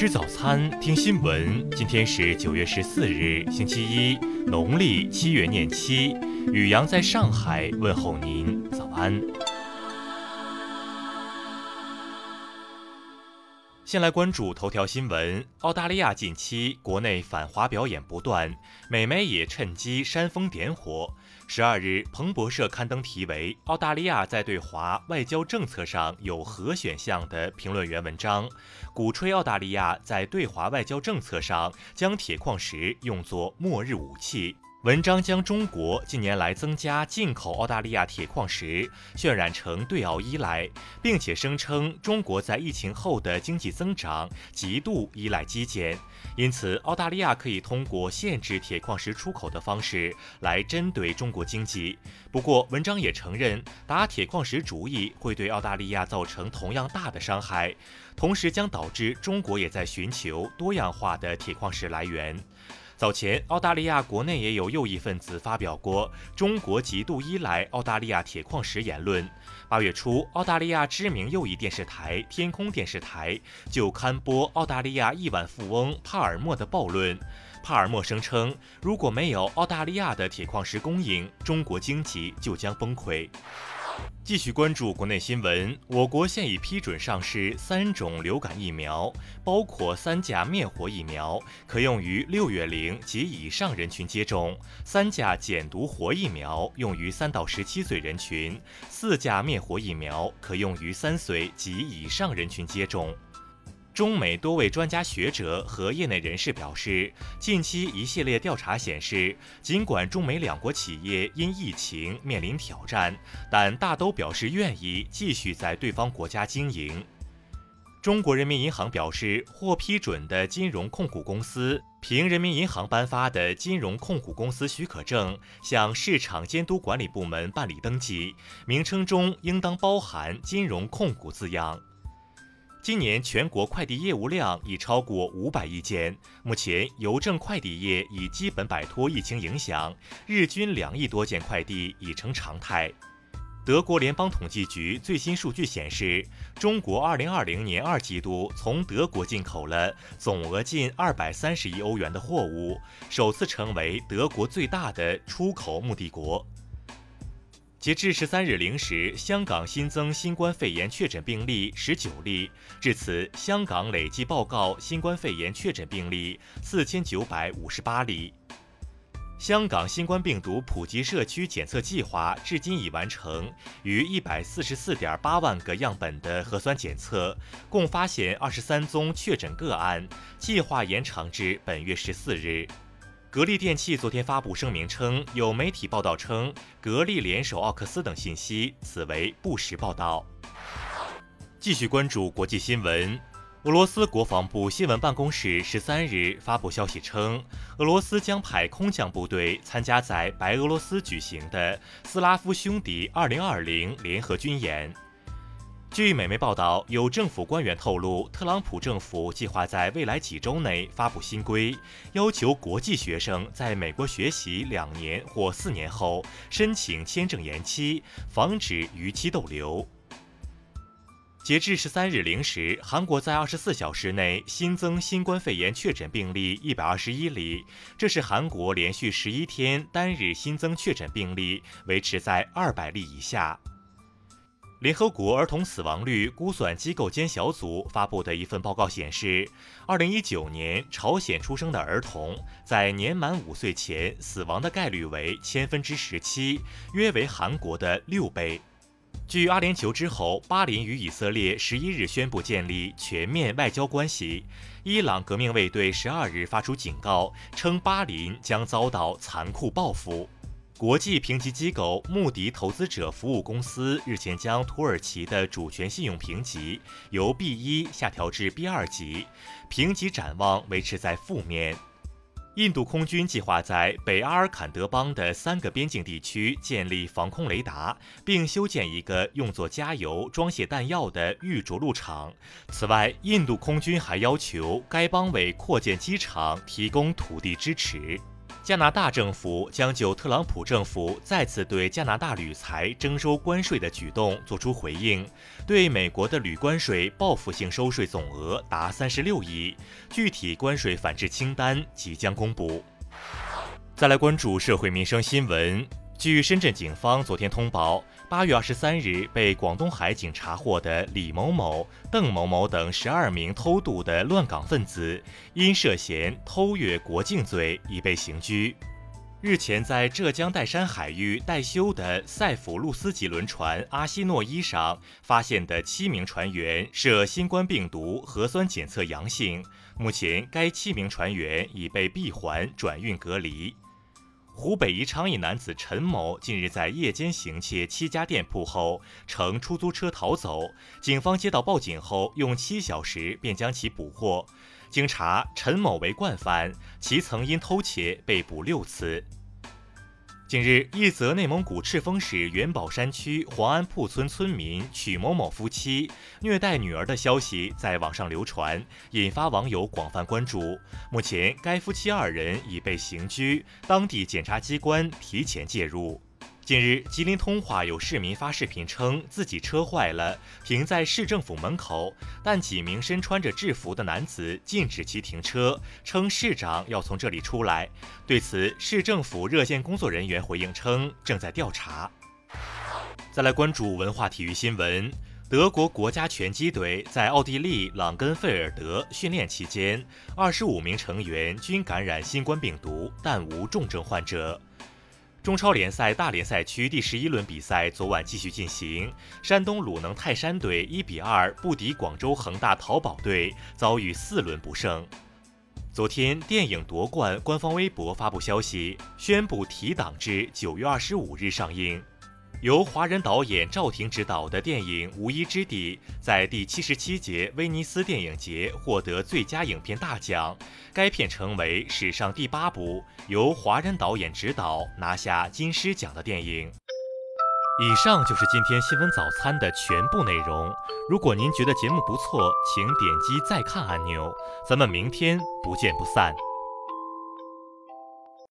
吃早餐，听新闻。今天是九月十四日，星期一，农历七月廿七。雨阳在上海问候您，早安。先来关注头条新闻。澳大利亚近期国内反华表演不断，美媒也趁机煽风点火。十二日，彭博社刊登题为《澳大利亚在对华外交政策上有何选项》的评论员文章，鼓吹澳大利亚在对华外交政策上将铁矿石用作末日武器。文章将中国近年来增加进口澳大利亚铁矿石渲染成对澳依赖，并且声称中国在疫情后的经济增长极度依赖基建，因此澳大利亚可以通过限制铁矿石出口的方式来针对中国经济。不过，文章也承认打铁矿石主意会对澳大利亚造成同样大的伤害，同时将导致中国也在寻求多样化的铁矿石来源。早前，澳大利亚国内也有右翼分子发表过“中国极度依赖澳大利亚铁矿石”言论。八月初，澳大利亚知名右翼电视台天空电视台就刊播澳大利亚亿万富翁帕尔默的暴论。帕尔默声称，如果没有澳大利亚的铁矿石供应，中国经济就将崩溃。继续关注国内新闻，我国现已批准上市三种流感疫苗，包括三价灭活疫苗，可用于六月龄及以上人群接种；三价减毒活疫苗用于三到十七岁人群；四价灭活疫苗可用于三岁及以上人群接种。中美多位专家学者和业内人士表示，近期一系列调查显示，尽管中美两国企业因疫情面临挑战，但大都表示愿意继续在对方国家经营。中国人民银行表示，获批准的金融控股公司凭人民银行颁发的金融控股公司许可证向市场监督管理部门办理登记，名称中应当包含“金融控股”字样。今年全国快递业务量已超过五百亿件，目前邮政快递业已基本摆脱疫情影响，日均两亿多件快递已成常态。德国联邦统计局最新数据显示，中国2020年二季度从德国进口了总额近230亿欧元的货物，首次成为德国最大的出口目的国。截至十三日零时，香港新增新冠肺炎确诊病例十九例。至此，香港累计报告新冠肺炎确诊病例四千九百五十八例。香港新冠病毒普及社区检测计划至今已完成逾一百四十四点八万个样本的核酸检测，共发现二十三宗确诊个案。计划延长至本月十四日。格力电器昨天发布声明称，有媒体报道称格力联手奥克斯等信息，此为不实报道。继续关注国际新闻，俄罗斯国防部新闻办公室十三日发布消息称，俄罗斯将派空降部队参加在白俄罗斯举行的斯拉夫兄弟二零二零联合军演。据美媒报道，有政府官员透露，特朗普政府计划在未来几周内发布新规，要求国际学生在美国学习两年或四年后申请签证延期，防止逾期逗留。截至十三日零时，韩国在二十四小时内新增新冠肺炎确诊病例一百二十一例，这是韩国连续十一天单日新增确诊病例维持在二百例以下。联合国儿童死亡率估算机构间小组发布的一份报告显示，二零一九年朝鲜出生的儿童在年满五岁前死亡的概率为千分之十七，约为韩国的六倍。据阿联酋之后，巴林与以色列十一日宣布建立全面外交关系。伊朗革命卫队十二日发出警告，称巴林将遭到残酷报复。国际评级机构穆迪投资者服务公司日前将土耳其的主权信用评级由 B 一下调至 B 二级，评级展望维持在负面。印度空军计划在北阿尔坎德邦的三个边境地区建立防空雷达，并修建一个用作加油、装卸弹药的预着陆场。此外，印度空军还要求该邦为扩建机场提供土地支持。加拿大政府将就特朗普政府再次对加拿大铝材征收关税的举动作出回应，对美国的铝关税报复性收税总额达三十六亿，具体关税反制清单即将公布。再来关注社会民生新闻。据深圳警方昨天通报，八月二十三日被广东海警查获的李某某、邓某某等十二名偷渡的乱港分子，因涉嫌偷越国境罪已被刑拘。日前，在浙江岱山海域待修的塞浦路斯级轮船“阿西诺伊”上发现的七名船员涉新冠病毒核酸检测阳性，目前该七名船员已被闭环转运隔离。湖北宜昌一男子陈某近日在夜间行窃七家店铺后，乘出租车逃走。警方接到报警后，用七小时便将其捕获。经查，陈某为惯犯，其曾因偷窃被捕六次。近日，一则内蒙古赤峰市元宝山区黄安铺村村民曲某某夫妻虐待女儿的消息在网上流传，引发网友广泛关注。目前，该夫妻二人已被刑拘，当地检察机关提前介入。近日，吉林通化有市民发视频称自己车坏了，停在市政府门口，但几名身穿着制服的男子禁止其停车，称市长要从这里出来。对此，市政府热线工作人员回应称正在调查。再来关注文化体育新闻：德国国家拳击队在奥地利朗根费尔德训练期间，二十五名成员均感染新冠病毒，但无重症患者。中超联赛大联赛区第十一轮比赛昨晚继续进行，山东鲁能泰山队一比二不敌广州恒大淘宝队，遭遇四轮不胜。昨天，电影夺冠官方微博发布消息，宣布提档至九月二十五日上映。由华人导演赵婷执导的电影《无依之地》在第七十七届威尼斯电影节获得最佳影片大奖。该片成为史上第八部由华人导演执导拿下金狮奖的电影。以上就是今天新闻早餐的全部内容。如果您觉得节目不错，请点击再看按钮。咱们明天不见不散。